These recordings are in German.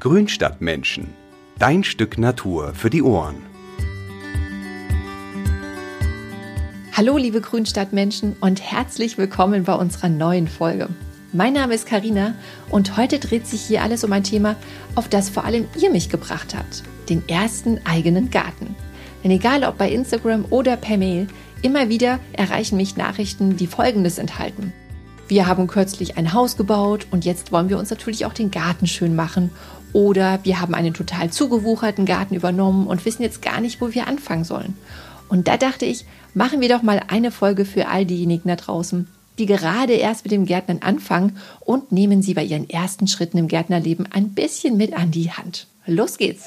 Grünstadtmenschen. Dein Stück Natur für die Ohren. Hallo liebe Grünstadtmenschen und herzlich willkommen bei unserer neuen Folge. Mein Name ist Karina und heute dreht sich hier alles um ein Thema, auf das vor allem ihr mich gebracht habt, den ersten eigenen Garten. Denn egal ob bei Instagram oder per Mail, immer wieder erreichen mich Nachrichten, die Folgendes enthalten. Wir haben kürzlich ein Haus gebaut und jetzt wollen wir uns natürlich auch den Garten schön machen. Oder wir haben einen total zugewucherten Garten übernommen und wissen jetzt gar nicht, wo wir anfangen sollen. Und da dachte ich, machen wir doch mal eine Folge für all diejenigen da draußen, die gerade erst mit dem Gärtnern anfangen und nehmen sie bei ihren ersten Schritten im Gärtnerleben ein bisschen mit an die Hand. Los geht's!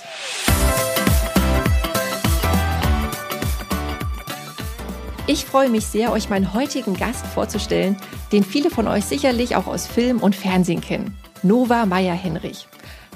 Ich freue mich sehr, euch meinen heutigen Gast vorzustellen, den viele von euch sicherlich auch aus Film und Fernsehen kennen. Nova Meyer-Henrich.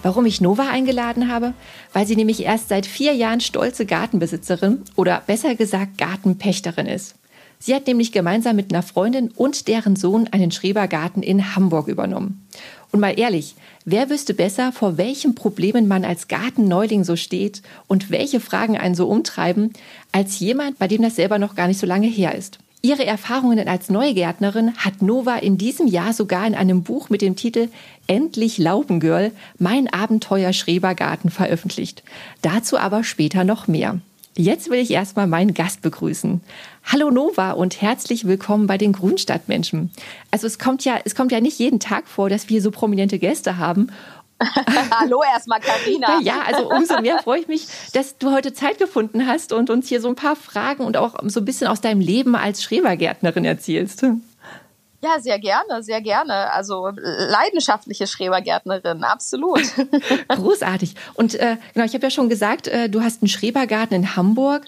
Warum ich Nova eingeladen habe? Weil sie nämlich erst seit vier Jahren stolze Gartenbesitzerin oder besser gesagt Gartenpächterin ist. Sie hat nämlich gemeinsam mit einer Freundin und deren Sohn einen Schrebergarten in Hamburg übernommen. Und mal ehrlich, wer wüsste besser, vor welchen Problemen man als Gartenneuling so steht und welche Fragen einen so umtreiben, als jemand, bei dem das selber noch gar nicht so lange her ist. Ihre Erfahrungen als Neugärtnerin hat Nova in diesem Jahr sogar in einem Buch mit dem Titel Endlich Laubengirl, mein Abenteuer Schrebergarten veröffentlicht. Dazu aber später noch mehr. Jetzt will ich erstmal meinen Gast begrüßen. Hallo Nova und herzlich willkommen bei den Grünstadtmenschen. Also es kommt ja, es kommt ja nicht jeden Tag vor, dass wir so prominente Gäste haben. Hallo erstmal, Karina. Ja, also umso mehr freue ich mich, dass du heute Zeit gefunden hast und uns hier so ein paar Fragen und auch so ein bisschen aus deinem Leben als Schrebergärtnerin erzählst. Ja, sehr gerne, sehr gerne. Also leidenschaftliche Schrebergärtnerin, absolut. Großartig. Und äh, genau, ich habe ja schon gesagt, äh, du hast einen Schrebergarten in Hamburg.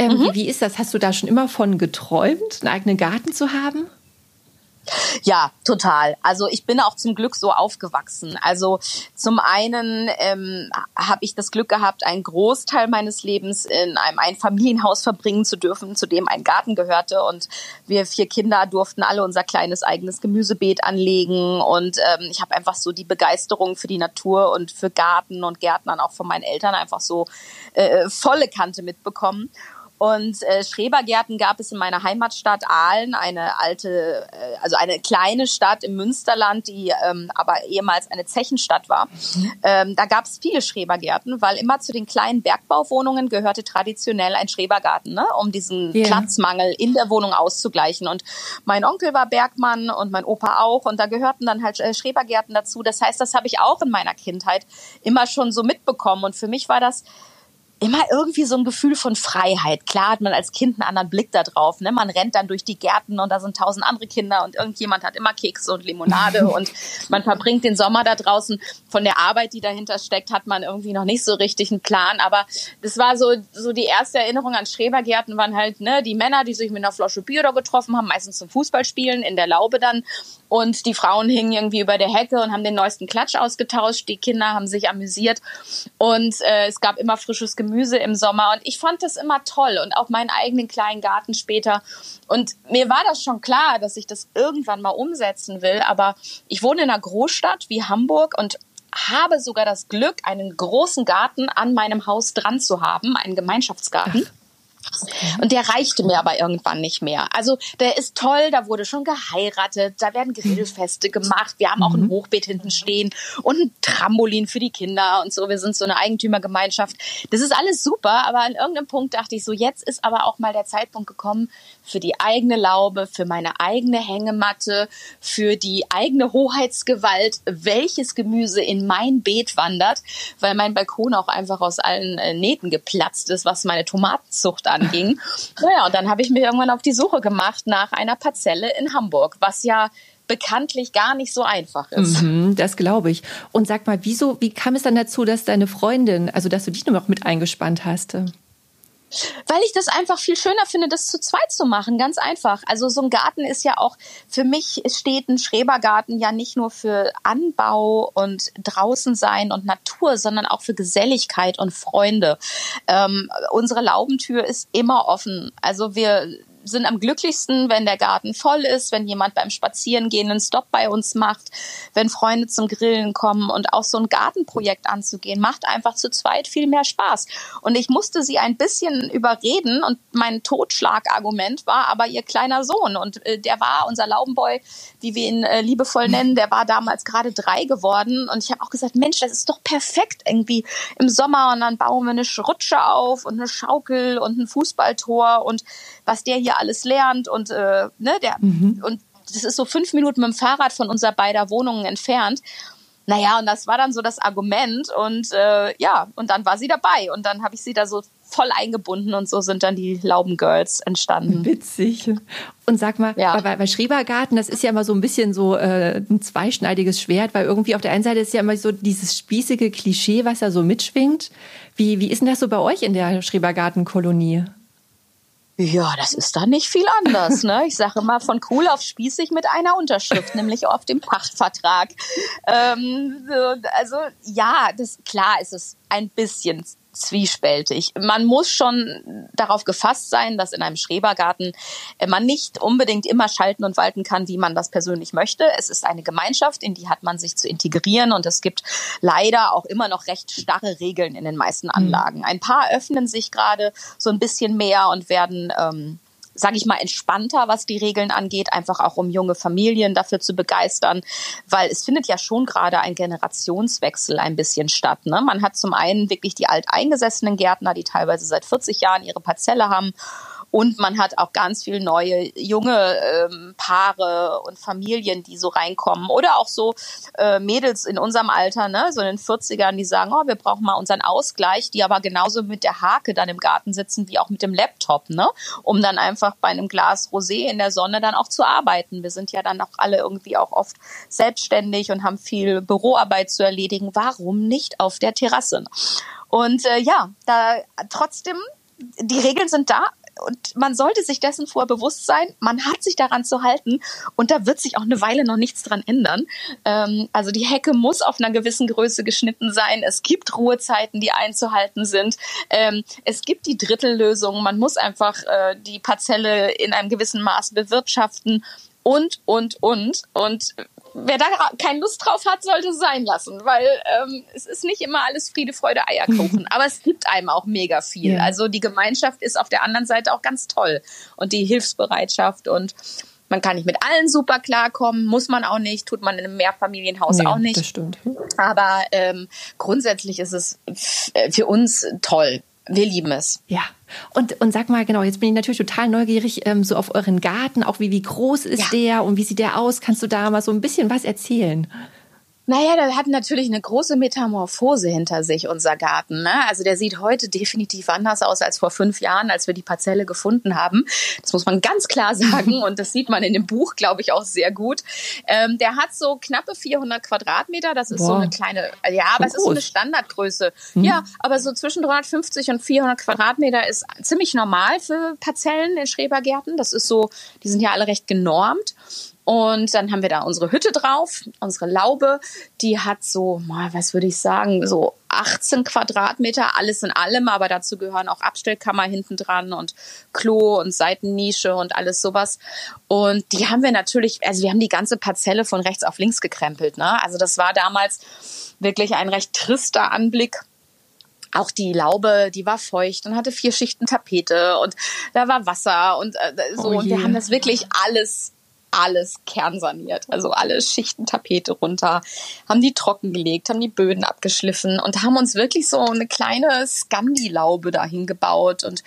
Ähm, mhm. Wie ist das? Hast du da schon immer von geträumt, einen eigenen Garten zu haben? Ja, total. Also ich bin auch zum Glück so aufgewachsen. Also zum einen ähm, habe ich das Glück gehabt, einen Großteil meines Lebens in einem Einfamilienhaus verbringen zu dürfen, zu dem ein Garten gehörte. Und wir vier Kinder durften alle unser kleines eigenes Gemüsebeet anlegen. Und ähm, ich habe einfach so die Begeisterung für die Natur und für Garten und Gärtnern auch von meinen Eltern einfach so äh, volle Kante mitbekommen. Und äh, Schrebergärten gab es in meiner Heimatstadt Aalen, eine alte, äh, also eine kleine Stadt im Münsterland, die ähm, aber ehemals eine Zechenstadt war. Ähm, da gab es viele Schrebergärten, weil immer zu den kleinen Bergbauwohnungen gehörte traditionell ein Schrebergarten, ne? um diesen yeah. Platzmangel in der Wohnung auszugleichen. Und mein Onkel war Bergmann und mein Opa auch. Und da gehörten dann halt äh, Schrebergärten dazu. Das heißt, das habe ich auch in meiner Kindheit immer schon so mitbekommen. Und für mich war das immer irgendwie so ein Gefühl von Freiheit. Klar hat man als Kind einen anderen Blick da drauf. Ne? Man rennt dann durch die Gärten und da sind tausend andere Kinder und irgendjemand hat immer Kekse und Limonade und man verbringt den Sommer da draußen. Von der Arbeit, die dahinter steckt, hat man irgendwie noch nicht so richtig einen Plan. Aber das war so, so die erste Erinnerung an Schrebergärten waren halt ne, die Männer, die sich mit einer Flasche Bier da getroffen haben, meistens zum Fußballspielen in der Laube dann. Und die Frauen hingen irgendwie über der Hecke und haben den neuesten Klatsch ausgetauscht. Die Kinder haben sich amüsiert und äh, es gab immer frisches Gemüse Gemüse im Sommer und ich fand das immer toll und auch meinen eigenen kleinen Garten später. Und mir war das schon klar, dass ich das irgendwann mal umsetzen will, aber ich wohne in einer Großstadt wie Hamburg und habe sogar das Glück, einen großen Garten an meinem Haus dran zu haben, einen Gemeinschaftsgarten. Ach. Und der reichte mir aber irgendwann nicht mehr. Also der ist toll, da wurde schon geheiratet, da werden Grillfeste gemacht, wir haben auch ein mhm. Hochbeet hinten stehen und ein Trampolin für die Kinder und so. Wir sind so eine Eigentümergemeinschaft. Das ist alles super, aber an irgendeinem Punkt dachte ich so, jetzt ist aber auch mal der Zeitpunkt gekommen für die eigene Laube, für meine eigene Hängematte, für die eigene Hoheitsgewalt, welches Gemüse in mein Beet wandert, weil mein Balkon auch einfach aus allen äh, Nähten geplatzt ist, was meine Tomatenzucht anging. Naja, und dann habe ich mir irgendwann auf die Suche gemacht nach einer Parzelle in Hamburg, was ja bekanntlich gar nicht so einfach ist. Mhm, das glaube ich. Und sag mal, wieso, wie kam es dann dazu, dass deine Freundin, also dass du die noch mit eingespannt hast? Weil ich das einfach viel schöner finde, das zu zweit zu machen. Ganz einfach. Also so ein Garten ist ja auch, für mich steht ein Schrebergarten ja nicht nur für Anbau und draußen sein und Natur, sondern auch für Geselligkeit und Freunde. Ähm, unsere Laubentür ist immer offen. Also wir sind am glücklichsten, wenn der Garten voll ist, wenn jemand beim Spazierengehen einen Stop bei uns macht, wenn Freunde zum Grillen kommen und auch so ein Gartenprojekt anzugehen, macht einfach zu zweit viel mehr Spaß. Und ich musste sie ein bisschen überreden und mein Totschlagargument war aber ihr kleiner Sohn. Und äh, der war unser Laubenboy, wie wir ihn äh, liebevoll nennen, der war damals gerade drei geworden. Und ich habe auch gesagt, Mensch, das ist doch perfekt irgendwie. Im Sommer und dann bauen wir eine Rutsche auf und eine Schaukel und ein Fußballtor. Und was der hier alles lernt und äh, ne, der mhm. und das ist so fünf Minuten mit dem Fahrrad von unserer beider Wohnungen entfernt. Naja, und das war dann so das Argument und äh, ja, und dann war sie dabei und dann habe ich sie da so voll eingebunden und so sind dann die Lauben Girls entstanden. Witzig. Und sag mal, ja. bei, bei Schrebergarten, das ist ja immer so ein bisschen so äh, ein zweischneidiges Schwert, weil irgendwie auf der einen Seite ist ja immer so dieses spießige Klischee, was da so mitschwingt. Wie, wie ist denn das so bei euch in der Schrebergartenkolonie? Ja, das ist da nicht viel anders. Ne? Ich sage immer von cool auf spießig mit einer Unterschrift, nämlich auf dem Pachtvertrag. Ähm, also ja, das klar ist es ein bisschen zwiespältig. Man muss schon darauf gefasst sein, dass in einem Schrebergarten äh, man nicht unbedingt immer schalten und walten kann, wie man das persönlich möchte. Es ist eine Gemeinschaft, in die hat man sich zu integrieren und es gibt leider auch immer noch recht starre Regeln in den meisten mhm. Anlagen. Ein paar öffnen sich gerade so ein bisschen mehr und werden ähm, sage ich mal, entspannter, was die Regeln angeht, einfach auch um junge Familien dafür zu begeistern, weil es findet ja schon gerade ein Generationswechsel ein bisschen statt. Ne? Man hat zum einen wirklich die alteingesessenen Gärtner, die teilweise seit 40 Jahren ihre Parzelle haben und man hat auch ganz viel neue junge ähm, Paare und Familien, die so reinkommen. Oder auch so äh, Mädels in unserem Alter, ne, so in den 40ern, die sagen, oh, wir brauchen mal unseren Ausgleich, die aber genauso mit der Hake dann im Garten sitzen wie auch mit dem Laptop, ne? Um dann einfach bei einem Glas Rosé in der Sonne dann auch zu arbeiten. Wir sind ja dann auch alle irgendwie auch oft selbstständig und haben viel Büroarbeit zu erledigen. Warum nicht auf der Terrasse? Und äh, ja, da trotzdem die Regeln sind da, und man sollte sich dessen vorher bewusst sein, man hat sich daran zu halten und da wird sich auch eine Weile noch nichts dran ändern. Ähm, also die Hecke muss auf einer gewissen Größe geschnitten sein. Es gibt Ruhezeiten, die einzuhalten sind. Ähm, es gibt die Drittellösung. Man muss einfach äh, die Parzelle in einem gewissen Maß bewirtschaften und, und, und. Und wer da keine Lust drauf hat, sollte es sein lassen, weil ähm, es ist nicht immer alles Friede, Freude, Eierkuchen. Aber es gibt einem auch mega viel. Ja. Also die Gemeinschaft ist auf der anderen Seite auch ganz toll. Und die Hilfsbereitschaft und man kann nicht mit allen super klarkommen, muss man auch nicht, tut man in einem Mehrfamilienhaus nee, auch nicht. Das stimmt. Aber ähm, grundsätzlich ist es für uns toll wir lieben es. Ja. Und, und sag mal, genau, jetzt bin ich natürlich total neugierig ähm, so auf euren Garten, auch wie, wie groß ist ja. der und wie sieht der aus? Kannst du da mal so ein bisschen was erzählen? Naja, der hat natürlich eine große Metamorphose hinter sich, unser Garten. Ne? Also der sieht heute definitiv anders aus als vor fünf Jahren, als wir die Parzelle gefunden haben. Das muss man ganz klar sagen und das sieht man in dem Buch, glaube ich, auch sehr gut. Ähm, der hat so knappe 400 Quadratmeter. Das ist Boah. so eine kleine, ja, aber es ist so eine Standardgröße. Mhm. Ja, aber so zwischen 350 und 400 Quadratmeter ist ziemlich normal für Parzellen in Schrebergärten. Das ist so, die sind ja alle recht genormt. Und dann haben wir da unsere Hütte drauf, unsere Laube. Die hat so, was würde ich sagen, so 18 Quadratmeter, alles in allem, aber dazu gehören auch Abstellkammer hinten dran und Klo und Seitennische und alles sowas. Und die haben wir natürlich, also wir haben die ganze Parzelle von rechts auf links gekrempelt. Ne? Also das war damals wirklich ein recht trister Anblick auch die Laube, die war feucht und hatte vier Schichten Tapete und da war Wasser und äh, so. Oh und wir haben das wirklich alles alles kernsaniert. Also alle Schichten Tapete runter, haben die trockengelegt, haben die Böden abgeschliffen und haben uns wirklich so eine kleine Scandi-Laube dahin gebaut. Und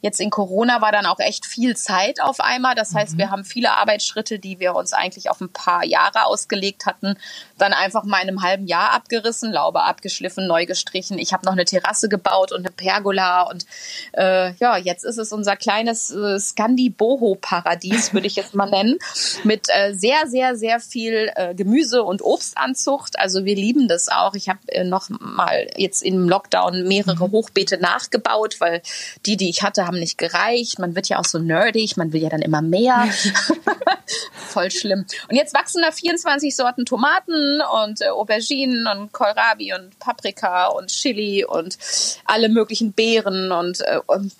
jetzt in Corona war dann auch echt viel Zeit auf einmal. Das heißt, mhm. wir haben viele Arbeitsschritte, die wir uns eigentlich auf ein paar Jahre ausgelegt hatten, dann einfach mal in einem halben Jahr abgerissen, Laube abgeschliffen, neu gestrichen. Ich habe noch eine Terrasse gebaut und eine Pergola und äh, ja, jetzt ist es unser kleines äh, Scandi-Boho-Paradies, würde ich jetzt mal nennen mit äh, sehr, sehr, sehr viel äh, Gemüse und Obstanzucht. Also wir lieben das auch. Ich habe äh, noch mal jetzt im Lockdown mehrere mhm. Hochbeete nachgebaut, weil die, die ich hatte, haben nicht gereicht. Man wird ja auch so nerdig, man will ja dann immer mehr. Voll schlimm. Und jetzt wachsen da 24 Sorten Tomaten und äh, Auberginen und Kohlrabi und Paprika und Chili und alle möglichen Beeren und, äh, und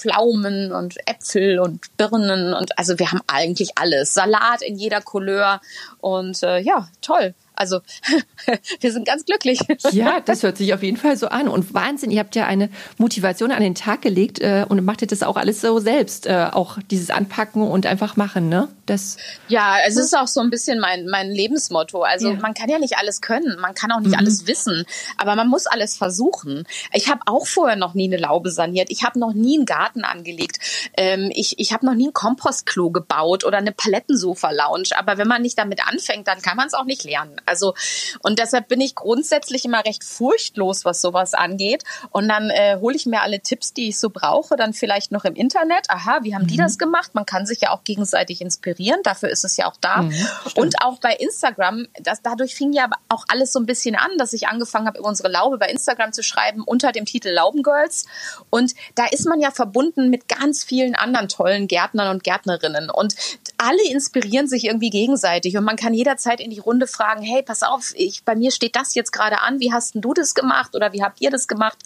Pflaumen und Äpfel und Birnen und also wir haben eigentlich alles. Salat in jeder Couleur und äh, ja, toll. Also wir sind ganz glücklich. Ja, das hört sich auf jeden Fall so an. Und Wahnsinn, ihr habt ja eine Motivation an den Tag gelegt äh, und macht das auch alles so selbst, äh, auch dieses Anpacken und einfach machen, ne? Das ja, es ist auch so ein bisschen mein, mein Lebensmotto. Also ja. man kann ja nicht alles können, man kann auch nicht mhm. alles wissen, aber man muss alles versuchen. Ich habe auch vorher noch nie eine Laube saniert. Ich habe noch nie einen Garten angelegt. Ähm, ich ich habe noch nie ein Kompostklo gebaut oder eine Palettensofa-Lounge. Aber wenn man nicht damit anfängt, dann kann man es auch nicht lernen. Also und deshalb bin ich grundsätzlich immer recht furchtlos, was sowas angeht. Und dann äh, hole ich mir alle Tipps, die ich so brauche, dann vielleicht noch im Internet. Aha, wie haben mhm. die das gemacht? Man kann sich ja auch gegenseitig inspirieren. Dafür ist es ja auch da. Mhm, und auch bei Instagram, das, dadurch fing ja auch alles so ein bisschen an, dass ich angefangen habe, über unsere Laube bei Instagram zu schreiben unter dem Titel Laubengirls. Und da ist man ja verbunden mit ganz vielen anderen tollen Gärtnern und Gärtnerinnen. Und alle inspirieren sich irgendwie gegenseitig. Und man kann jederzeit in die Runde fragen, hey, pass auf, ich, bei mir steht das jetzt gerade an, wie hast denn du das gemacht oder wie habt ihr das gemacht?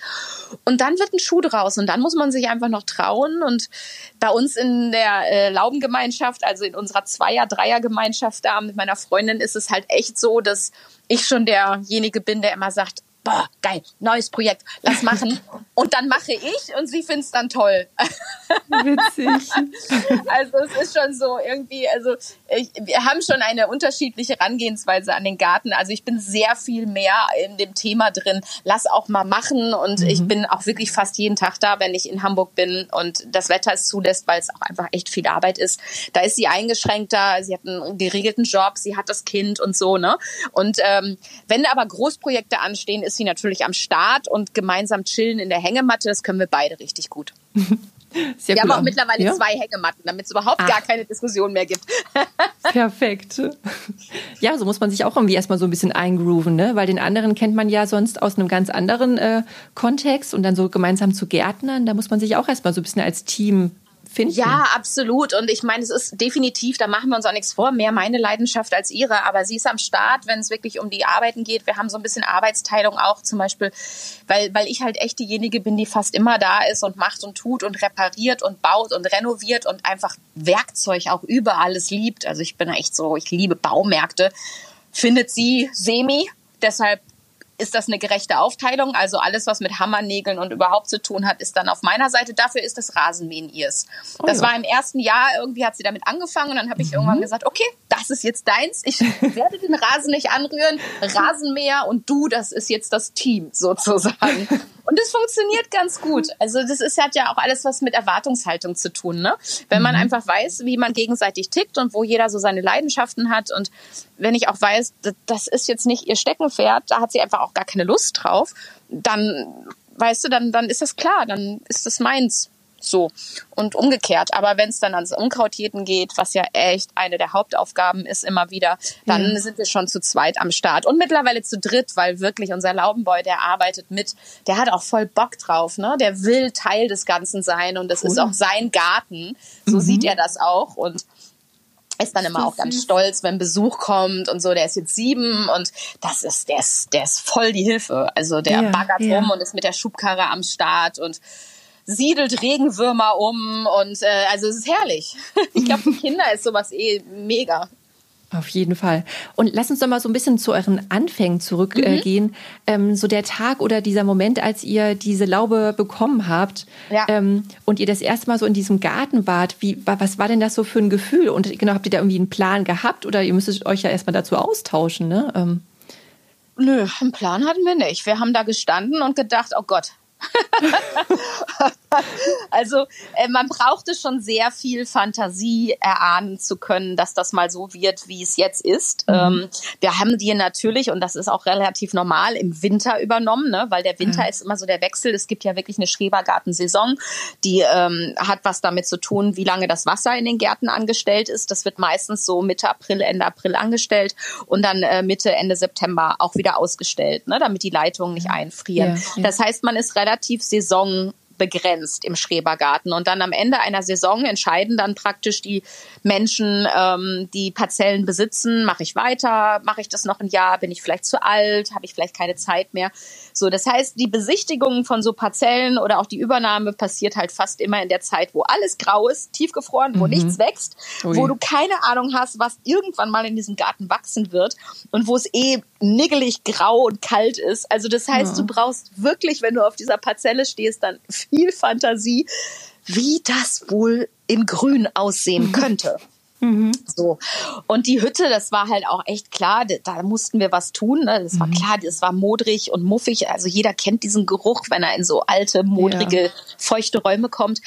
Und dann wird ein Schuh draus und dann muss man sich einfach noch trauen. Und bei uns in der äh, Laubengemeinschaft, also in unserer Zweier-, Dreier-Gemeinschaft da mit meiner Freundin, ist es halt echt so, dass ich schon derjenige bin, der immer sagt, boah, geil, neues Projekt, lass machen. Und dann mache ich und sie findet es dann toll. Witzig. Also es ist schon so irgendwie, also ich, wir haben schon eine unterschiedliche Herangehensweise an den Garten. Also ich bin sehr viel mehr in dem Thema drin, lass auch mal machen und mhm. ich bin auch wirklich fast jeden Tag da, wenn ich in Hamburg bin und das Wetter es zulässt, weil es auch einfach echt viel Arbeit ist. Da ist sie eingeschränkter, sie hat einen geregelten Job, sie hat das Kind und so, ne? Und ähm, wenn aber Großprojekte anstehen, ist ist sie natürlich am Start und gemeinsam chillen in der Hängematte, das können wir beide richtig gut. Sehr wir haben auch mittlerweile ja? zwei Hängematten, damit es überhaupt Ach. gar keine Diskussion mehr gibt. Perfekt. Ja, so muss man sich auch irgendwie erstmal so ein bisschen eingrooven, ne? Weil den anderen kennt man ja sonst aus einem ganz anderen äh, Kontext und dann so gemeinsam zu Gärtnern, da muss man sich auch erstmal so ein bisschen als Team finden. Ja, absolut. Und ich meine, es ist definitiv, da machen wir uns auch nichts vor, mehr meine Leidenschaft als ihre. Aber sie ist am Start, wenn es wirklich um die Arbeiten geht. Wir haben so ein bisschen Arbeitsteilung auch zum Beispiel, weil, weil ich halt echt diejenige bin, die fast immer da ist und macht und tut und repariert und baut und renoviert und einfach Werkzeug auch über alles liebt. Also ich bin echt so, ich liebe Baumärkte. Findet sie semi. Deshalb ist das eine gerechte Aufteilung. Also alles, was mit Hammernägeln und überhaupt zu tun hat, ist dann auf meiner Seite. Dafür ist das Rasenmähen ihrs. Oh, das ja. war im ersten Jahr, irgendwie hat sie damit angefangen und dann habe ich mhm. irgendwann gesagt, okay, das ist jetzt deins. Ich werde den Rasen nicht anrühren. Rasenmäher und du, das ist jetzt das Team sozusagen. Und es funktioniert ganz gut. Also das ist, hat ja auch alles was mit Erwartungshaltung zu tun. Ne? Wenn man mhm. einfach weiß, wie man gegenseitig tickt und wo jeder so seine Leidenschaften hat und wenn ich auch weiß, das ist jetzt nicht ihr Steckenpferd, da hat sie einfach auch gar keine Lust drauf, dann weißt du, dann, dann ist das klar, dann ist das meins. So. Und umgekehrt. Aber wenn es dann ans Unkrautjäten geht, was ja echt eine der Hauptaufgaben ist immer wieder, dann ja. sind wir schon zu zweit am Start. Und mittlerweile zu dritt, weil wirklich unser Laubenboy, der arbeitet mit, der hat auch voll Bock drauf, ne? Der will Teil des Ganzen sein und das cool. ist auch sein Garten. So mhm. sieht er das auch. Und ist dann immer auch ganz stolz, wenn Besuch kommt und so. Der ist jetzt sieben und das ist, der ist, der ist voll die Hilfe. Also der ja, baggert ja. rum und ist mit der Schubkarre am Start und siedelt Regenwürmer um und äh, also es ist herrlich. Ich glaube, für Kinder ist sowas eh mega. Auf jeden Fall. Und lass uns doch mal so ein bisschen zu euren Anfängen zurückgehen. Mhm. Ähm, so der Tag oder dieser Moment, als ihr diese Laube bekommen habt ja. ähm, und ihr das erste Mal so in diesem Garten wart, wie, was war denn das so für ein Gefühl? Und genau, habt ihr da irgendwie einen Plan gehabt oder ihr müsstet euch ja erstmal dazu austauschen, ne? Ähm. Nö, einen Plan hatten wir nicht. Wir haben da gestanden und gedacht, oh Gott, also äh, man brauchte schon sehr viel Fantasie erahnen zu können, dass das mal so wird, wie es jetzt ist. Mhm. Ähm, wir haben die natürlich, und das ist auch relativ normal, im Winter übernommen, ne? weil der Winter mhm. ist immer so der Wechsel. Es gibt ja wirklich eine Schrebergartensaison, die ähm, hat was damit zu tun, wie lange das Wasser in den Gärten angestellt ist. Das wird meistens so Mitte April, Ende April angestellt und dann äh, Mitte, Ende September auch wieder ausgestellt, ne? damit die Leitungen nicht einfrieren. Ja, ja. Das heißt, man ist relativ saison begrenzt im Schrebergarten. Und dann am Ende einer Saison entscheiden dann praktisch die Menschen, ähm, die Parzellen besitzen, mache ich weiter, mache ich das noch ein Jahr, bin ich vielleicht zu alt, habe ich vielleicht keine Zeit mehr. So, das heißt, die Besichtigung von so Parzellen oder auch die Übernahme passiert halt fast immer in der Zeit, wo alles grau ist, tiefgefroren, wo mhm. nichts wächst, Ui. wo du keine Ahnung hast, was irgendwann mal in diesem Garten wachsen wird und wo es eh niggelig grau und kalt ist. Also das heißt, ja. du brauchst wirklich, wenn du auf dieser Parzelle stehst, dann viel Fantasie, wie das wohl in Grün aussehen könnte. Mhm. So. Und die Hütte, das war halt auch echt klar, da mussten wir was tun. Ne? Das war mhm. klar, das war modrig und muffig. Also jeder kennt diesen Geruch, wenn er in so alte, modrige, ja. feuchte Räume kommt.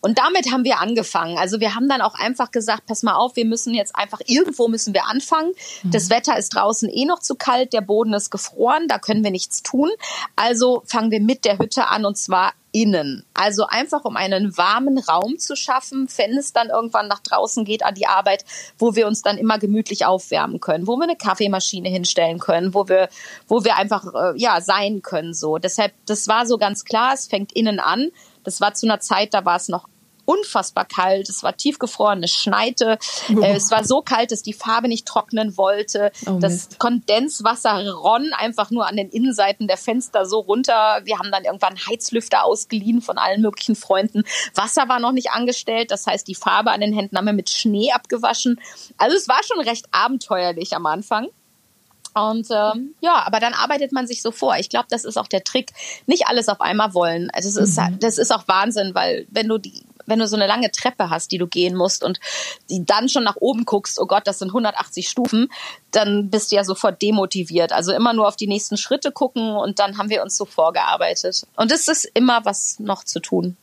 Und damit haben wir angefangen. Also wir haben dann auch einfach gesagt, pass mal auf, wir müssen jetzt einfach, irgendwo müssen wir anfangen. Mhm. Das Wetter ist draußen eh noch zu kalt, der Boden ist gefroren, da können wir nichts tun. Also fangen wir mit der Hütte an und zwar innen. Also einfach, um einen warmen Raum zu schaffen, wenn es dann irgendwann nach draußen geht an die Arbeit, wo wir uns dann immer gemütlich aufwärmen können, wo wir eine Kaffeemaschine hinstellen können, wo wir, wo wir einfach, äh, ja, sein können, so. Deshalb, das war so ganz klar, es fängt innen an. Das war zu einer Zeit, da war es noch unfassbar kalt. Es war tiefgefroren, es schneite. Oh. Es war so kalt, dass die Farbe nicht trocknen wollte. Oh, das Mist. Kondenswasser ronn einfach nur an den Innenseiten der Fenster so runter. Wir haben dann irgendwann Heizlüfter ausgeliehen von allen möglichen Freunden. Wasser war noch nicht angestellt. Das heißt, die Farbe an den Händen haben wir mit Schnee abgewaschen. Also es war schon recht abenteuerlich am Anfang. Und ähm, ja, aber dann arbeitet man sich so vor. Ich glaube, das ist auch der Trick. Nicht alles auf einmal wollen. Also es ist, mhm. das ist auch Wahnsinn, weil wenn du die wenn du so eine lange Treppe hast, die du gehen musst und die dann schon nach oben guckst, oh Gott, das sind 180 Stufen, dann bist du ja sofort demotiviert. Also immer nur auf die nächsten Schritte gucken und dann haben wir uns so vorgearbeitet. Und es ist immer was noch zu tun.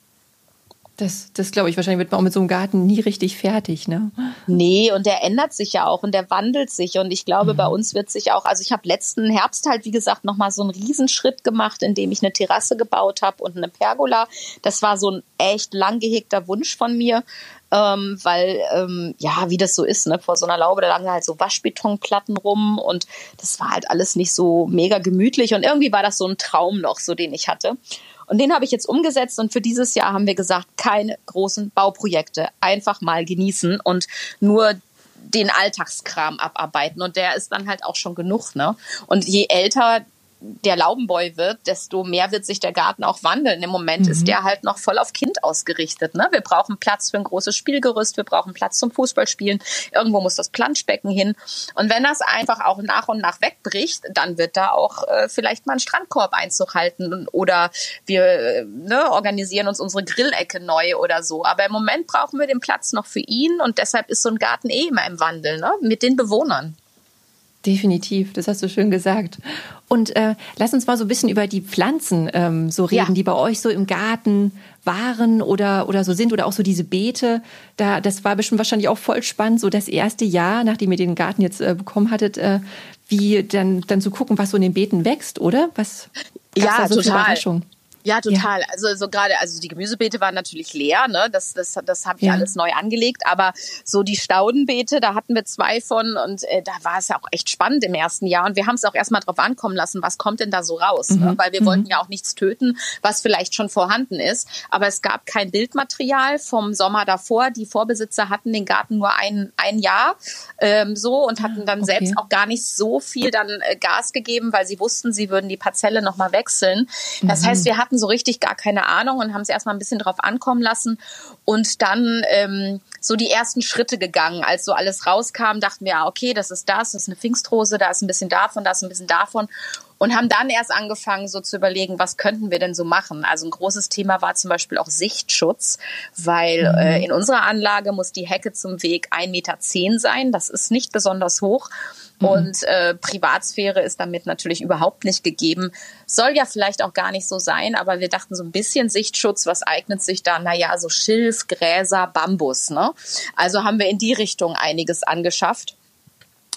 Das, das glaube ich, wahrscheinlich wird man auch mit so einem Garten nie richtig fertig, ne? Nee, und der ändert sich ja auch und der wandelt sich. Und ich glaube, mhm. bei uns wird sich auch, also ich habe letzten Herbst halt, wie gesagt, nochmal so einen Riesenschritt gemacht, indem ich eine Terrasse gebaut habe und eine Pergola. Das war so ein echt lang gehegter Wunsch von mir. Ähm, weil ähm, ja, wie das so ist, ne, vor so einer Laube, da lagen halt so Waschbetonplatten rum und das war halt alles nicht so mega gemütlich und irgendwie war das so ein Traum noch, so den ich hatte. Und den habe ich jetzt umgesetzt und für dieses Jahr haben wir gesagt, keine großen Bauprojekte, einfach mal genießen und nur den Alltagskram abarbeiten und der ist dann halt auch schon genug, ne? Und je älter der Laubenboy wird, desto mehr wird sich der Garten auch wandeln. Im Moment mhm. ist der halt noch voll auf Kind ausgerichtet. Ne? Wir brauchen Platz für ein großes Spielgerüst, wir brauchen Platz zum Fußballspielen. Irgendwo muss das Planschbecken hin. Und wenn das einfach auch nach und nach wegbricht, dann wird da auch äh, vielleicht mal ein Strandkorb Einzug halten oder wir äh, ne, organisieren uns unsere Grillecke neu oder so. Aber im Moment brauchen wir den Platz noch für ihn und deshalb ist so ein Garten eh immer im Wandel ne? mit den Bewohnern. Definitiv, das hast du schön gesagt. Und äh, lass uns mal so ein bisschen über die Pflanzen ähm, so reden, ja. die bei euch so im Garten waren oder, oder so sind oder auch so diese Beete. Da, das war bestimmt wahrscheinlich auch voll spannend, so das erste Jahr, nachdem ihr den Garten jetzt äh, bekommen hattet, äh, wie dann, dann zu gucken, was so in den Beeten wächst, oder? Was ja, so total. Ja, total. Ja. Also so gerade, also die Gemüsebeete waren natürlich leer, ne? Das, das, das habe ich ja. alles neu angelegt. Aber so die Staudenbeete, da hatten wir zwei von und äh, da war es ja auch echt spannend im ersten Jahr. Und wir haben es auch erstmal drauf ankommen lassen, was kommt denn da so raus? Ne? Mhm. Ne? Weil wir mhm. wollten ja auch nichts töten, was vielleicht schon vorhanden ist. Aber es gab kein Bildmaterial vom Sommer davor. Die Vorbesitzer hatten den Garten nur ein, ein Jahr ähm, so und hatten dann okay. selbst auch gar nicht so viel dann äh, Gas gegeben, weil sie wussten, sie würden die Parzelle nochmal wechseln. Das mhm. heißt, wir hatten hatten so richtig gar keine Ahnung und haben es erstmal ein bisschen drauf ankommen lassen und dann ähm, so die ersten Schritte gegangen. Als so alles rauskam, dachten wir, ja, okay, das ist das, das ist eine Pfingstrose, da ist ein bisschen davon, da ist ein bisschen davon und haben dann erst angefangen, so zu überlegen, was könnten wir denn so machen. Also ein großes Thema war zum Beispiel auch Sichtschutz, weil mhm. äh, in unserer Anlage muss die Hecke zum Weg 1,10 Meter sein. Das ist nicht besonders hoch. Mhm. Und äh, Privatsphäre ist damit natürlich überhaupt nicht gegeben. Soll ja vielleicht auch gar nicht so sein, aber wir dachten so ein bisschen Sichtschutz, was eignet sich da? Naja, so Schilf, Gräser, Bambus. Ne? Also haben wir in die Richtung einiges angeschafft.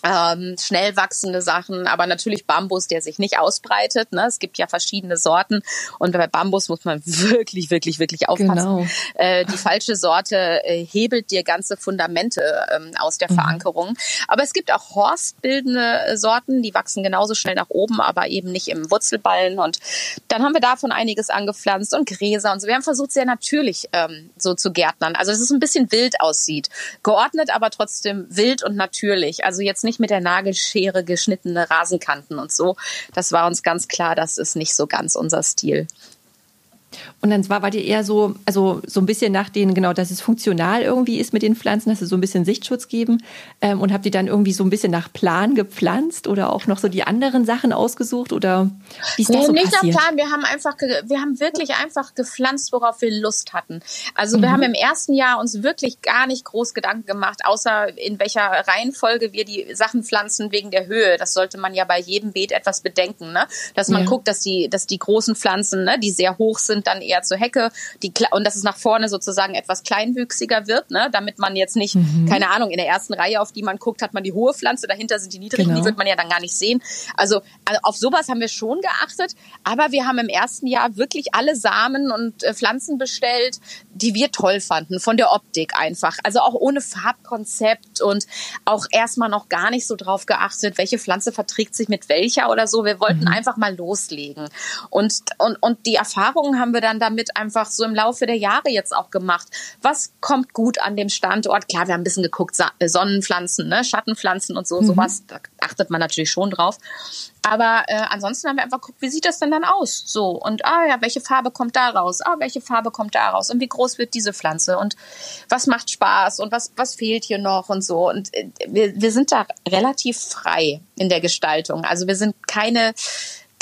Ähm, schnell wachsende Sachen, aber natürlich Bambus, der sich nicht ausbreitet. Ne? Es gibt ja verschiedene Sorten und bei Bambus muss man wirklich, wirklich, wirklich aufpassen. Genau. Äh, die falsche Sorte äh, hebelt dir ganze Fundamente ähm, aus der mhm. Verankerung. Aber es gibt auch horstbildende Sorten, die wachsen genauso schnell nach oben, aber eben nicht im Wurzelballen. Und dann haben wir davon einiges angepflanzt und Gräser und so. Wir haben versucht, sehr natürlich ähm, so zu gärtnern. Also dass es ein bisschen wild aussieht. Geordnet, aber trotzdem wild und natürlich. Also jetzt nicht nicht mit der Nagelschere geschnittene Rasenkanten und so. Das war uns ganz klar, das ist nicht so ganz unser Stil. Und dann war, wart ihr eher so, also so ein bisschen nach denen, genau, dass es funktional irgendwie ist mit den Pflanzen, dass sie so ein bisschen Sichtschutz geben. Ähm, und habt ihr dann irgendwie so ein bisschen nach Plan gepflanzt oder auch noch so die anderen Sachen ausgesucht? Oder wie ist das nee, so nicht passiert? nach Plan, wir haben einfach, wir haben wirklich einfach gepflanzt, worauf wir Lust hatten. Also wir mhm. haben im ersten Jahr uns wirklich gar nicht groß Gedanken gemacht, außer in welcher Reihenfolge wir die Sachen pflanzen wegen der Höhe. Das sollte man ja bei jedem Beet etwas bedenken, ne? Dass man ja. guckt, dass die, dass die großen Pflanzen, ne, die sehr hoch sind, dann eher zur Hecke, die und dass es nach vorne sozusagen etwas kleinwüchsiger wird, ne, damit man jetzt nicht, mhm. keine Ahnung, in der ersten Reihe, auf die man guckt, hat man die hohe Pflanze, dahinter sind die niedrigen, genau. die wird man ja dann gar nicht sehen. Also, also auf sowas haben wir schon geachtet, aber wir haben im ersten Jahr wirklich alle Samen und äh, Pflanzen bestellt, die wir toll fanden, von der Optik einfach. Also auch ohne Farbkonzept und auch erstmal noch gar nicht so drauf geachtet, welche Pflanze verträgt sich mit welcher oder so. Wir wollten mhm. einfach mal loslegen. Und, und, und die Erfahrungen haben wir dann damit einfach so im Laufe der Jahre jetzt auch gemacht. Was kommt gut an dem Standort? Klar, wir haben ein bisschen geguckt, Sonnenpflanzen, ne, Schattenpflanzen und so, mhm. sowas, da achtet man natürlich schon drauf. Aber äh, ansonsten haben wir einfach geguckt, wie sieht das denn dann aus? So, und ah ja, welche Farbe kommt da raus? Ah, welche Farbe kommt da raus? Und wie groß wird diese Pflanze? Und was macht Spaß? Und was, was fehlt hier noch? Und so. Und äh, wir, wir sind da relativ frei in der Gestaltung. Also wir sind keine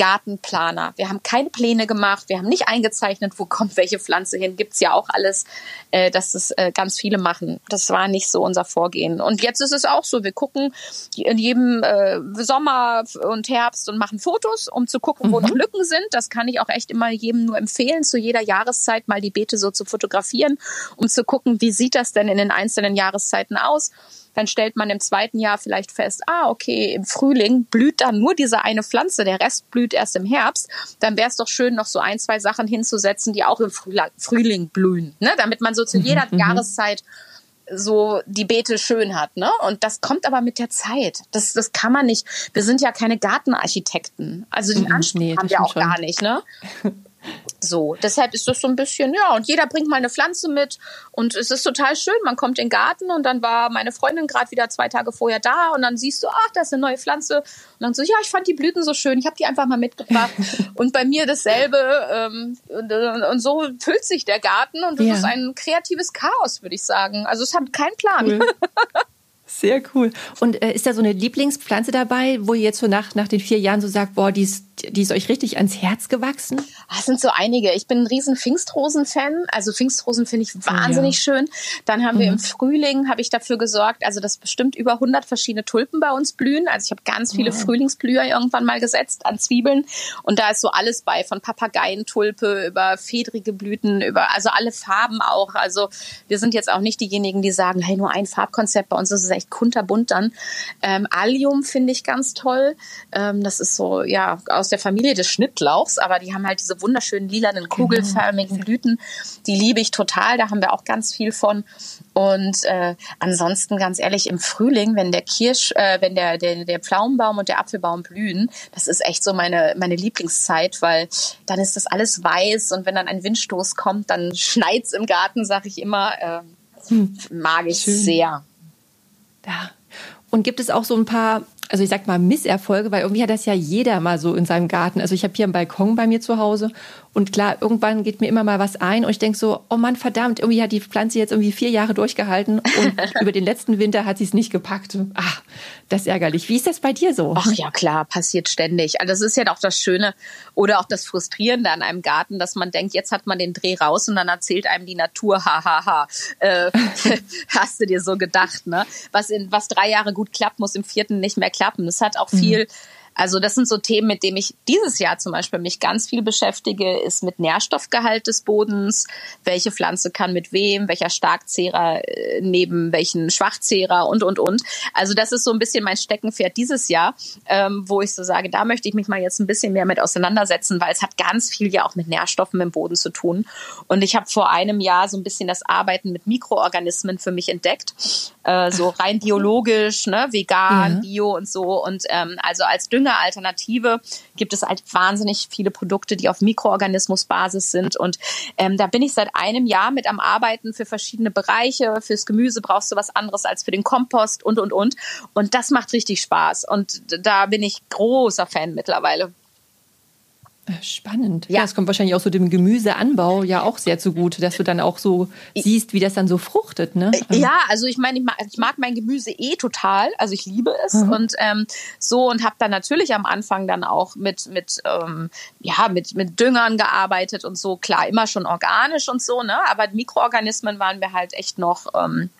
Gartenplaner. Wir haben keine Pläne gemacht, wir haben nicht eingezeichnet, wo kommt welche Pflanze hin. Gibt's ja auch alles, äh, dass es äh, ganz viele machen. Das war nicht so unser Vorgehen. Und jetzt ist es auch so, wir gucken in jedem äh, Sommer und Herbst und machen Fotos, um zu gucken, wo mhm. noch Lücken sind. Das kann ich auch echt immer jedem nur empfehlen, zu jeder Jahreszeit mal die Beete so zu fotografieren, um zu gucken, wie sieht das denn in den einzelnen Jahreszeiten aus dann stellt man im zweiten Jahr vielleicht fest, ah, okay, im Frühling blüht dann nur diese eine Pflanze, der Rest blüht erst im Herbst. Dann wäre es doch schön, noch so ein, zwei Sachen hinzusetzen, die auch im Frühling blühen, ne? damit man so zu mhm, jeder mhm. Jahreszeit so die Beete schön hat, ne? Und das kommt aber mit der Zeit. Das, das kann man nicht. Wir sind ja keine Gartenarchitekten. Also den mhm, Anspruch nee, haben wir auch schon. gar nicht, ne? So, deshalb ist das so ein bisschen, ja, und jeder bringt mal eine Pflanze mit und es ist total schön. Man kommt in den Garten und dann war meine Freundin gerade wieder zwei Tage vorher da und dann siehst du, ach, da ist eine neue Pflanze. Und dann so, ja, ich fand die Blüten so schön, ich habe die einfach mal mitgebracht. und bei mir dasselbe. Ähm, und, und, so füllt sich der Garten und es ja. ist ein kreatives Chaos, würde ich sagen. Also es hat keinen Plan. Cool. Sehr cool. Und äh, ist da so eine Lieblingspflanze dabei, wo ihr jetzt so nach, nach den vier Jahren so sagt, boah, die ist, die ist euch richtig ans Herz gewachsen? Ah, es sind so einige. Ich bin ein riesen Pfingstrosen-Fan. Also Pfingstrosen finde ich wahnsinnig ja. schön. Dann haben mhm. wir im. Frühling, habe ich dafür gesorgt, also dass bestimmt über 100 verschiedene Tulpen bei uns blühen. Also ich habe ganz viele mhm. Frühlingsblüher irgendwann mal gesetzt an Zwiebeln. Und da ist so alles bei, von Papageientulpe über fedrige Blüten, über also alle Farben auch. Also wir sind jetzt auch nicht diejenigen, die sagen, hey, nur ein Farbkonzept. Bei uns ist es echt kunterbunt dann. Ähm, Allium finde ich ganz toll. Ähm, das ist so, ja, aus der Familie des Schnittlauchs, aber die haben halt diese wunderschönen lilanen, genau. kugelförmigen Blüten. Die liebe ich total. Da haben wir auch ganz viel von. Und äh, ansonsten ganz ehrlich, im Frühling, wenn der Kirsch, äh, wenn der, der, der Pflaumenbaum und der Apfelbaum blühen, das ist echt so meine, meine Lieblingszeit, weil dann ist das alles weiß und wenn dann ein Windstoß kommt, dann schneit's im Garten, sag ich immer. Äh, hm. mag ich Schön. sehr. Ja. Und gibt es auch so ein paar, also ich sag mal Misserfolge, weil irgendwie hat das ja jeder mal so in seinem Garten. Also ich habe hier einen Balkon bei mir zu Hause und klar, irgendwann geht mir immer mal was ein und ich denk so, oh Mann, verdammt, irgendwie hat die Pflanze jetzt irgendwie vier Jahre durchgehalten und über den letzten Winter hat sie es nicht gepackt. Ach, das ist ärgerlich. Wie ist das bei dir so? Ach ja, klar, passiert ständig. Also das ist ja auch das Schöne oder auch das Frustrierende an einem Garten, dass man denkt, jetzt hat man den Dreh raus und dann erzählt einem die Natur, hahaha, ha, ha. Äh, hast du dir so gedacht, ne? Was in was drei Jahre gut klappt, muss im vierten nicht mehr klappen. Das hat auch viel mhm Also das sind so Themen, mit denen ich dieses Jahr zum Beispiel mich ganz viel beschäftige, ist mit Nährstoffgehalt des Bodens, welche Pflanze kann mit wem, welcher Starkzehrer äh, neben welchen Schwachzehrer und, und, und. Also das ist so ein bisschen mein Steckenpferd dieses Jahr, ähm, wo ich so sage, da möchte ich mich mal jetzt ein bisschen mehr mit auseinandersetzen, weil es hat ganz viel ja auch mit Nährstoffen im Boden zu tun. Und ich habe vor einem Jahr so ein bisschen das Arbeiten mit Mikroorganismen für mich entdeckt, äh, so rein biologisch, ne, vegan, ja. bio und so. Und ähm, also als Düngeralternative gibt es halt wahnsinnig viele Produkte, die auf Mikroorganismusbasis sind. Und ähm, da bin ich seit einem Jahr mit am Arbeiten für verschiedene Bereiche. Fürs Gemüse brauchst du was anderes als für den Kompost und und und. Und das macht richtig Spaß. Und da bin ich großer Fan mittlerweile. Äh, spannend. Ja, es kommt wahrscheinlich auch so dem Gemüseanbau ja auch sehr zugute, dass du dann auch so siehst, wie das dann so fruchtet, ne? Äh, ja, also ich meine, ich mag, ich mag mein Gemüse eh total, also ich liebe es mhm. und ähm, so und habe dann natürlich am Anfang dann auch mit mit ähm, ja mit mit Düngern gearbeitet und so klar immer schon organisch und so, ne? Aber Mikroorganismen waren mir halt echt noch ähm,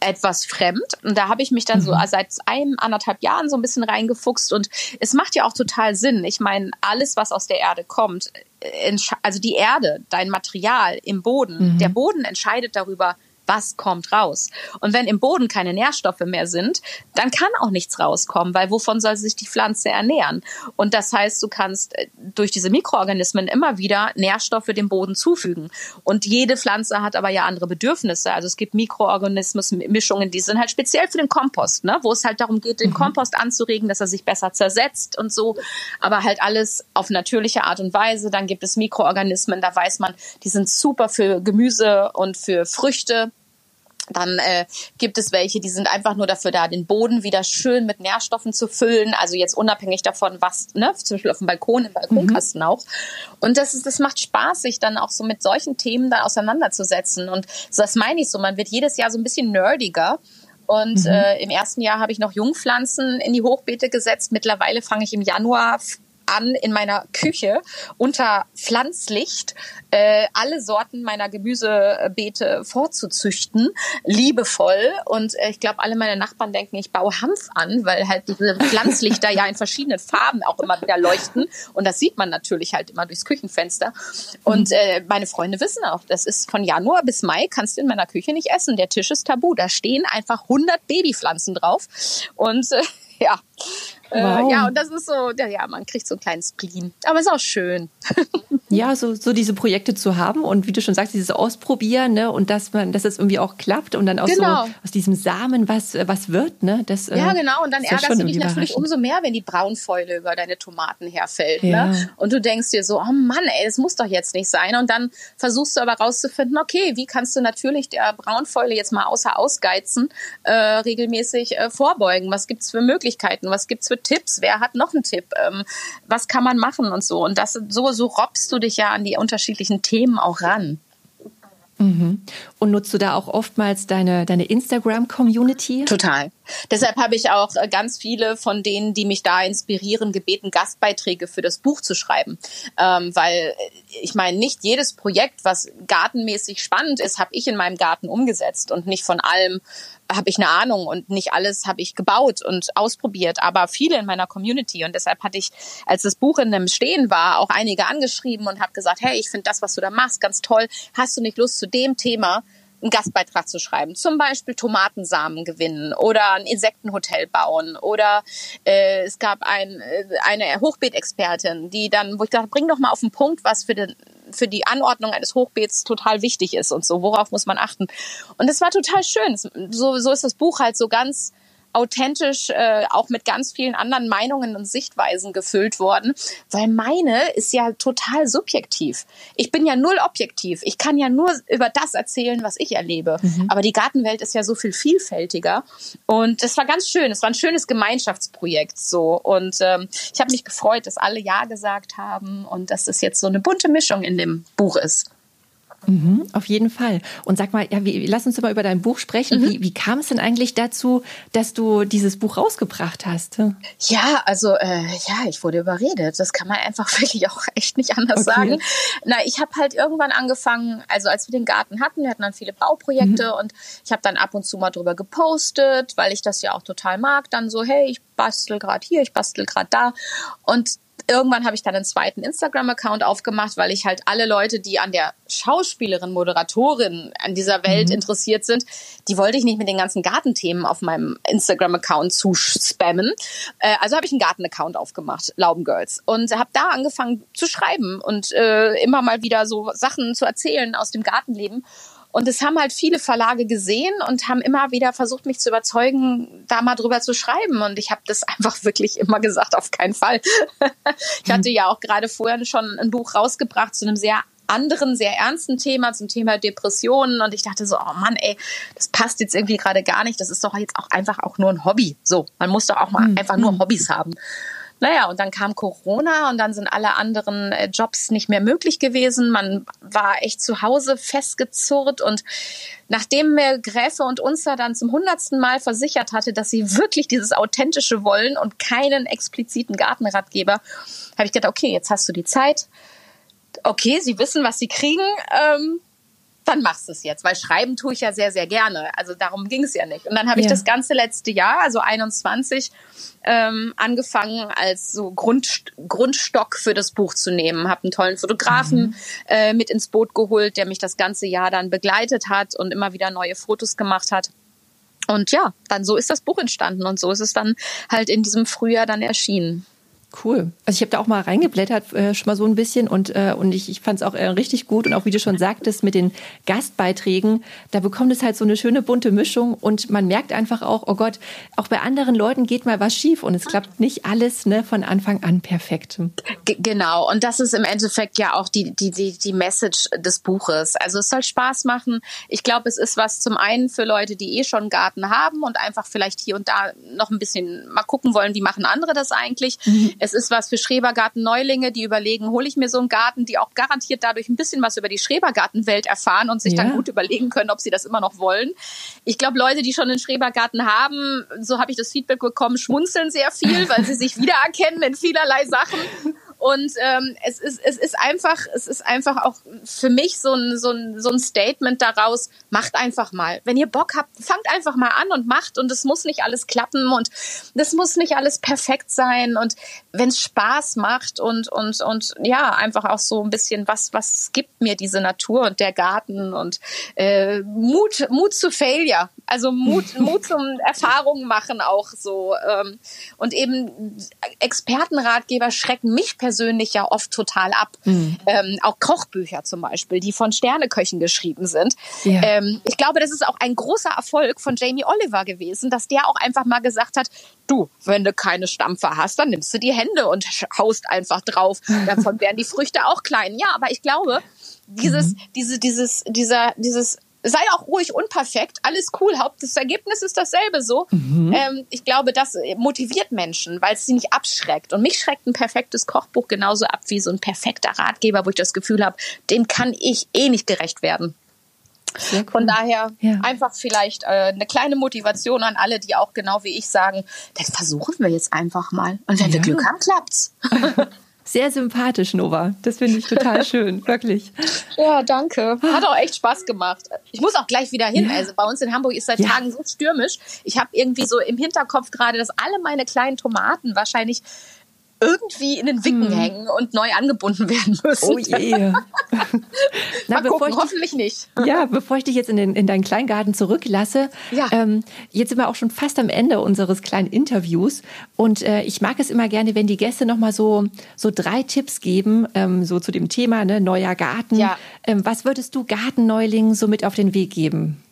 etwas fremd. Und da habe ich mich dann so mhm. seit einem, anderthalb Jahren so ein bisschen reingefuchst. Und es macht ja auch total Sinn. Ich meine, alles, was aus der Erde kommt, äh, also die Erde, dein Material im Boden, mhm. der Boden entscheidet darüber, was kommt raus. Und wenn im Boden keine Nährstoffe mehr sind, dann kann auch nichts rauskommen, weil wovon soll sich die Pflanze ernähren? Und das heißt, du kannst äh, durch diese Mikroorganismen immer wieder Nährstoffe dem Boden zufügen. Und jede Pflanze hat aber ja andere Bedürfnisse. Also es gibt Mikroorganismus-Mischungen, die sind halt speziell für den Kompost, ne? wo es halt darum geht, den mhm. Kompost anzuregen, dass er sich besser zersetzt und so. Aber halt alles auf natürliche Art und Weise. Dann gibt es Mikroorganismen, da weiß man, die sind super für Gemüse und für Früchte. Dann äh, gibt es welche, die sind einfach nur dafür da, den Boden wieder schön mit Nährstoffen zu füllen. Also jetzt unabhängig davon, was, ne, zum Beispiel auf dem Balkon, im Balkonkasten mhm. auch. Und das ist, das macht Spaß, sich dann auch so mit solchen Themen da auseinanderzusetzen. Und das meine ich so, man wird jedes Jahr so ein bisschen nerdiger. Und mhm. äh, im ersten Jahr habe ich noch Jungpflanzen in die Hochbeete gesetzt. Mittlerweile fange ich im Januar an, in meiner Küche unter Pflanzlicht äh, alle Sorten meiner Gemüsebeete vorzuzüchten, liebevoll. Und äh, ich glaube, alle meine Nachbarn denken, ich baue Hanf an, weil halt diese Pflanzlichter ja in verschiedenen Farben auch immer wieder leuchten. Und das sieht man natürlich halt immer durchs Küchenfenster. Und äh, meine Freunde wissen auch, das ist von Januar bis Mai kannst du in meiner Küche nicht essen. Der Tisch ist tabu. Da stehen einfach 100 Babypflanzen drauf. Und äh, ja. Wow. Äh, ja, und das ist so, ja, ja, man kriegt so ein kleines Spleen. Aber ist auch schön. ja, so, so diese Projekte zu haben und wie du schon sagst, dieses Ausprobieren, ne, und dass man, dass es irgendwie auch klappt und dann auch genau. so aus diesem Samen was, was wird, ne? Das, ja, äh, genau. Und dann ärgerst du dich natürlich umso mehr, wenn die Braunfäule über deine Tomaten herfällt. Ne? Ja. Ne? Und du denkst dir so, oh Mann, ey, das muss doch jetzt nicht sein. Und dann versuchst du aber rauszufinden, okay, wie kannst du natürlich der Braunfäule jetzt mal außer Ausgeizen äh, regelmäßig äh, vorbeugen? Was gibt's für Möglichkeiten? Was gibt's für Tipps? Wer hat noch einen Tipp? Ähm, was kann man machen und so? Und das so, so robbst du dich ja an die unterschiedlichen Themen auch ran. Mhm. Und nutzt du da auch oftmals deine, deine Instagram-Community? Total. Deshalb habe ich auch äh, ganz viele von denen, die mich da inspirieren, gebeten, Gastbeiträge für das Buch zu schreiben. Ähm, weil äh, ich meine, nicht jedes Projekt, was gartenmäßig spannend ist, habe ich in meinem Garten umgesetzt und nicht von allem habe ich eine Ahnung und nicht alles habe ich gebaut und ausprobiert, aber viele in meiner Community und deshalb hatte ich, als das Buch in dem Stehen war, auch einige angeschrieben und habe gesagt, hey, ich finde das, was du da machst, ganz toll. Hast du nicht Lust zu dem Thema einen Gastbeitrag zu schreiben. Zum Beispiel Tomatensamen gewinnen oder ein Insektenhotel bauen. Oder äh, es gab ein, äh, eine Hochbeetexpertin, die dann, wo ich dachte, bring doch mal auf den Punkt, was für, den, für die Anordnung eines Hochbeets total wichtig ist und so. Worauf muss man achten? Und es war total schön. So, so ist das Buch halt so ganz authentisch äh, auch mit ganz vielen anderen Meinungen und Sichtweisen gefüllt worden, weil meine ist ja total subjektiv. Ich bin ja null objektiv. Ich kann ja nur über das erzählen, was ich erlebe. Mhm. Aber die Gartenwelt ist ja so viel vielfältiger und das war ganz schön. Es war ein schönes Gemeinschaftsprojekt so und ähm, ich habe mich gefreut, dass alle ja gesagt haben und dass es jetzt so eine bunte Mischung in dem Buch ist. Mhm, auf jeden Fall. Und sag mal, ja, wie, lass uns mal über dein Buch sprechen. Mhm. Wie, wie kam es denn eigentlich dazu, dass du dieses Buch rausgebracht hast? Ja, also äh, ja, ich wurde überredet. Das kann man einfach wirklich auch echt nicht anders okay. sagen. Na, ich habe halt irgendwann angefangen, also als wir den Garten hatten, wir hatten dann viele Bauprojekte mhm. und ich habe dann ab und zu mal drüber gepostet, weil ich das ja auch total mag. Dann so, hey, ich bastel gerade hier, ich bastel gerade da. Und irgendwann habe ich dann einen zweiten Instagram-Account aufgemacht, weil ich halt alle Leute, die an der Schauspielerin, Moderatorin an dieser Welt mhm. interessiert sind, die wollte ich nicht mit den ganzen Gartenthemen auf meinem Instagram-Account zu spammen. Äh, also habe ich einen Garten-Account aufgemacht, Laubengirls, und habe da angefangen zu schreiben und äh, immer mal wieder so Sachen zu erzählen aus dem Gartenleben. Und es haben halt viele Verlage gesehen und haben immer wieder versucht, mich zu überzeugen, da mal drüber zu schreiben. Und ich habe das einfach wirklich immer gesagt, auf keinen Fall. ich hatte ja auch gerade vorher schon ein Buch rausgebracht zu einem sehr anderen, sehr ernsten Thema, zum Thema Depressionen. Und ich dachte so, oh Mann, ey, das passt jetzt irgendwie gerade gar nicht. Das ist doch jetzt auch einfach auch nur ein Hobby. So, man muss doch auch mal mhm. einfach nur Hobbys haben. Naja, und dann kam Corona und dann sind alle anderen äh, Jobs nicht mehr möglich gewesen. Man war echt zu Hause festgezurrt und nachdem mir Gräfe und Unser dann zum hundertsten Mal versichert hatte, dass sie wirklich dieses Authentische wollen und keinen expliziten Gartenratgeber, habe ich gedacht, okay, jetzt hast du die Zeit. Okay, sie wissen, was sie kriegen. Ähm, dann machst du es jetzt, weil schreiben tue ich ja sehr, sehr gerne. Also darum ging es ja nicht. Und dann habe ja. ich das ganze letzte Jahr, also 21, ähm, angefangen als so Grund, Grundstock für das Buch zu nehmen. Habe einen tollen Fotografen mhm. äh, mit ins Boot geholt, der mich das ganze Jahr dann begleitet hat und immer wieder neue Fotos gemacht hat. Und ja, dann so ist das Buch entstanden und so ist es dann halt in diesem Frühjahr dann erschienen. Cool. Also ich habe da auch mal reingeblättert, äh, schon mal so ein bisschen und, äh, und ich, ich fand es auch äh, richtig gut. Und auch wie du schon sagtest, mit den Gastbeiträgen, da bekommt es halt so eine schöne bunte Mischung und man merkt einfach auch, oh Gott, auch bei anderen Leuten geht mal was schief und es klappt nicht alles ne, von Anfang an perfekt. G genau, und das ist im Endeffekt ja auch die, die, die, die Message des Buches. Also es soll Spaß machen. Ich glaube, es ist was zum einen für Leute, die eh schon einen Garten haben und einfach vielleicht hier und da noch ein bisschen mal gucken wollen, wie machen andere das eigentlich. Mhm es ist was für Schrebergarten-Neulinge, die überlegen, hole ich mir so einen Garten, die auch garantiert dadurch ein bisschen was über die Schrebergartenwelt erfahren und sich ja. dann gut überlegen können, ob sie das immer noch wollen. Ich glaube, Leute, die schon einen Schrebergarten haben, so habe ich das Feedback bekommen, schmunzeln sehr viel, weil sie sich wiedererkennen in vielerlei Sachen. Und ähm, es, ist, es ist einfach, es ist einfach auch für mich so ein, so, ein, so ein Statement daraus, macht einfach mal. Wenn ihr Bock habt, fangt einfach mal an und macht. Und es muss nicht alles klappen und das muss nicht alles perfekt sein. Und wenn es Spaß macht und, und, und ja, einfach auch so ein bisschen, was, was gibt mir diese Natur und der Garten und äh, Mut, Mut zu Failure. Also Mut, Mut zum Erfahrungen machen auch so. Ähm, und eben Expertenratgeber schrecken mich persönlich ja oft total ab. Mhm. Ähm, auch Kochbücher zum Beispiel, die von Sterneköchen geschrieben sind. Ja. Ähm, ich glaube, das ist auch ein großer Erfolg von Jamie Oliver gewesen, dass der auch einfach mal gesagt hat, du, wenn du keine Stampfer hast, dann nimmst du die Hände und haust einfach drauf. Davon werden die Früchte auch klein. Ja, aber ich glaube, dieses, mhm. diese, dieses, dieser, dieses sei auch ruhig unperfekt, alles cool, Haupt das Ergebnis ist dasselbe so. Mhm. Ähm, ich glaube, das motiviert Menschen, weil es sie nicht abschreckt. Und mich schreckt ein perfektes Kochbuch genauso ab wie so ein perfekter Ratgeber, wo ich das Gefühl habe, dem kann ich eh nicht gerecht werden. Cool. Von daher ja. einfach vielleicht äh, eine kleine Motivation an alle, die auch genau wie ich sagen, das versuchen wir jetzt einfach mal. Und wenn ja. wir Glück haben, klappt's. Sehr sympathisch, Nova. Das finde ich total schön, wirklich. Ja, danke. Hat auch echt Spaß gemacht. Ich muss auch gleich wieder hin. Ja. Also bei uns in Hamburg ist seit ja. Tagen so stürmisch. Ich habe irgendwie so im Hinterkopf gerade, dass alle meine kleinen Tomaten wahrscheinlich irgendwie in den Wicken hm. hängen und neu angebunden werden müssen. Oh je. Na, Mal gucken, hoffentlich nicht. Ja, bevor ich dich jetzt in, den, in deinen Kleingarten zurücklasse, ja. ähm, jetzt sind wir auch schon fast am Ende unseres kleinen Interviews und äh, ich mag es immer gerne, wenn die Gäste nochmal so, so drei Tipps geben, ähm, so zu dem Thema, ne, neuer Garten. Ja. Ähm, was würdest du Gartenneulingen so mit auf den Weg geben?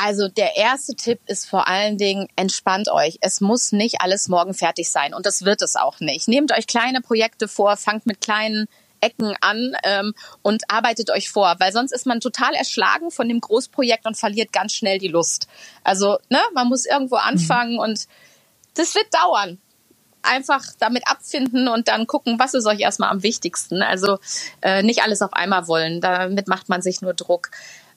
Also der erste Tipp ist vor allen Dingen, entspannt euch. Es muss nicht alles morgen fertig sein und das wird es auch nicht. Nehmt euch kleine Projekte vor, fangt mit kleinen Ecken an ähm, und arbeitet euch vor, weil sonst ist man total erschlagen von dem Großprojekt und verliert ganz schnell die Lust. Also ne, man muss irgendwo anfangen mhm. und das wird dauern. einfach damit abfinden und dann gucken, was ist euch erstmal am wichtigsten. Also äh, nicht alles auf einmal wollen, damit macht man sich nur Druck.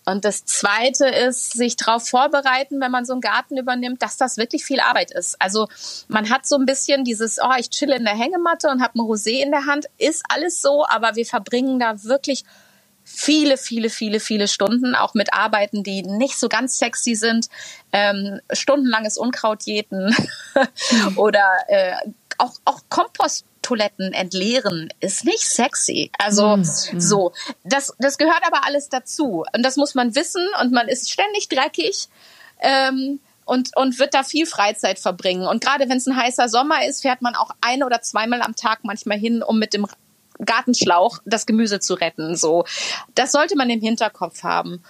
Und das Zweite ist, sich darauf vorbereiten, wenn man so einen Garten übernimmt, dass das wirklich viel Arbeit ist. Also man hat so ein bisschen dieses, oh, ich chille in der Hängematte und habe ein Rosé in der Hand, ist alles so, aber wir verbringen da wirklich viele, viele, viele, viele Stunden, auch mit Arbeiten, die nicht so ganz sexy sind, ähm, stundenlanges Unkraut jäten oder äh, auch, auch Komposttoiletten entleeren ist nicht sexy. Also mm. so, das, das gehört aber alles dazu. Und das muss man wissen und man ist ständig dreckig. Ähm, und, und wird da viel Freizeit verbringen. Und gerade wenn es ein heißer Sommer ist, fährt man auch ein oder zweimal am Tag manchmal hin, um mit dem Gartenschlauch das Gemüse zu retten. So, das sollte man im Hinterkopf haben.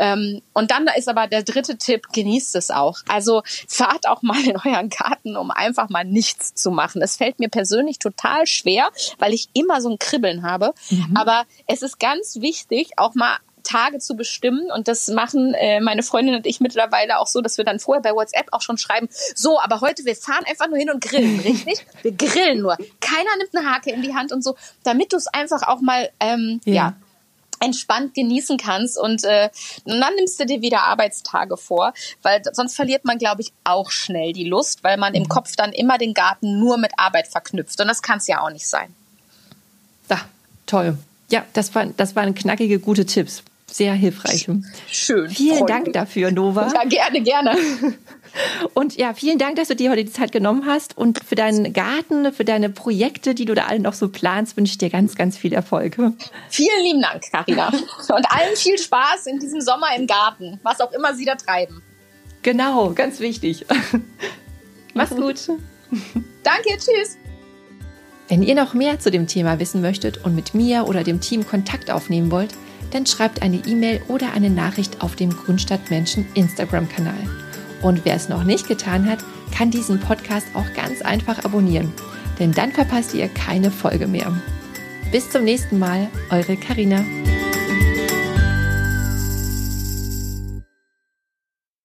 Ähm, und dann ist aber der dritte Tipp, genießt es auch. Also fahrt auch mal in euren Garten, um einfach mal nichts zu machen. Es fällt mir persönlich total schwer, weil ich immer so ein Kribbeln habe. Mhm. Aber es ist ganz wichtig, auch mal Tage zu bestimmen. Und das machen äh, meine Freundin und ich mittlerweile auch so, dass wir dann vorher bei WhatsApp auch schon schreiben, so, aber heute, wir fahren einfach nur hin und grillen, richtig? Wir grillen nur. Keiner nimmt eine Hake in die Hand und so, damit du es einfach auch mal, ähm, ja. ja entspannt genießen kannst und äh, dann nimmst du dir wieder Arbeitstage vor, weil sonst verliert man, glaube ich, auch schnell die Lust, weil man im mhm. Kopf dann immer den Garten nur mit Arbeit verknüpft und das kann es ja auch nicht sein. Da, toll. Ja, das, war, das waren knackige, gute Tipps. Sehr hilfreich. Schön. Vielen Dank dafür, Nova. Ja, gerne, gerne. Und ja, vielen Dank, dass du dir heute die Zeit genommen hast. Und für deinen Garten, für deine Projekte, die du da alle noch so planst, wünsche ich dir ganz, ganz viel Erfolg. Vielen lieben Dank, Carina. Und allen viel Spaß in diesem Sommer im Garten, was auch immer Sie da treiben. Genau, ganz wichtig. Mach's gut. Danke, tschüss. Wenn ihr noch mehr zu dem Thema wissen möchtet und mit mir oder dem Team Kontakt aufnehmen wollt, dann schreibt eine E-Mail oder eine Nachricht auf dem Grundstadtmenschen Instagram-Kanal. Und wer es noch nicht getan hat, kann diesen Podcast auch ganz einfach abonnieren, denn dann verpasst ihr keine Folge mehr. Bis zum nächsten Mal, eure Karina.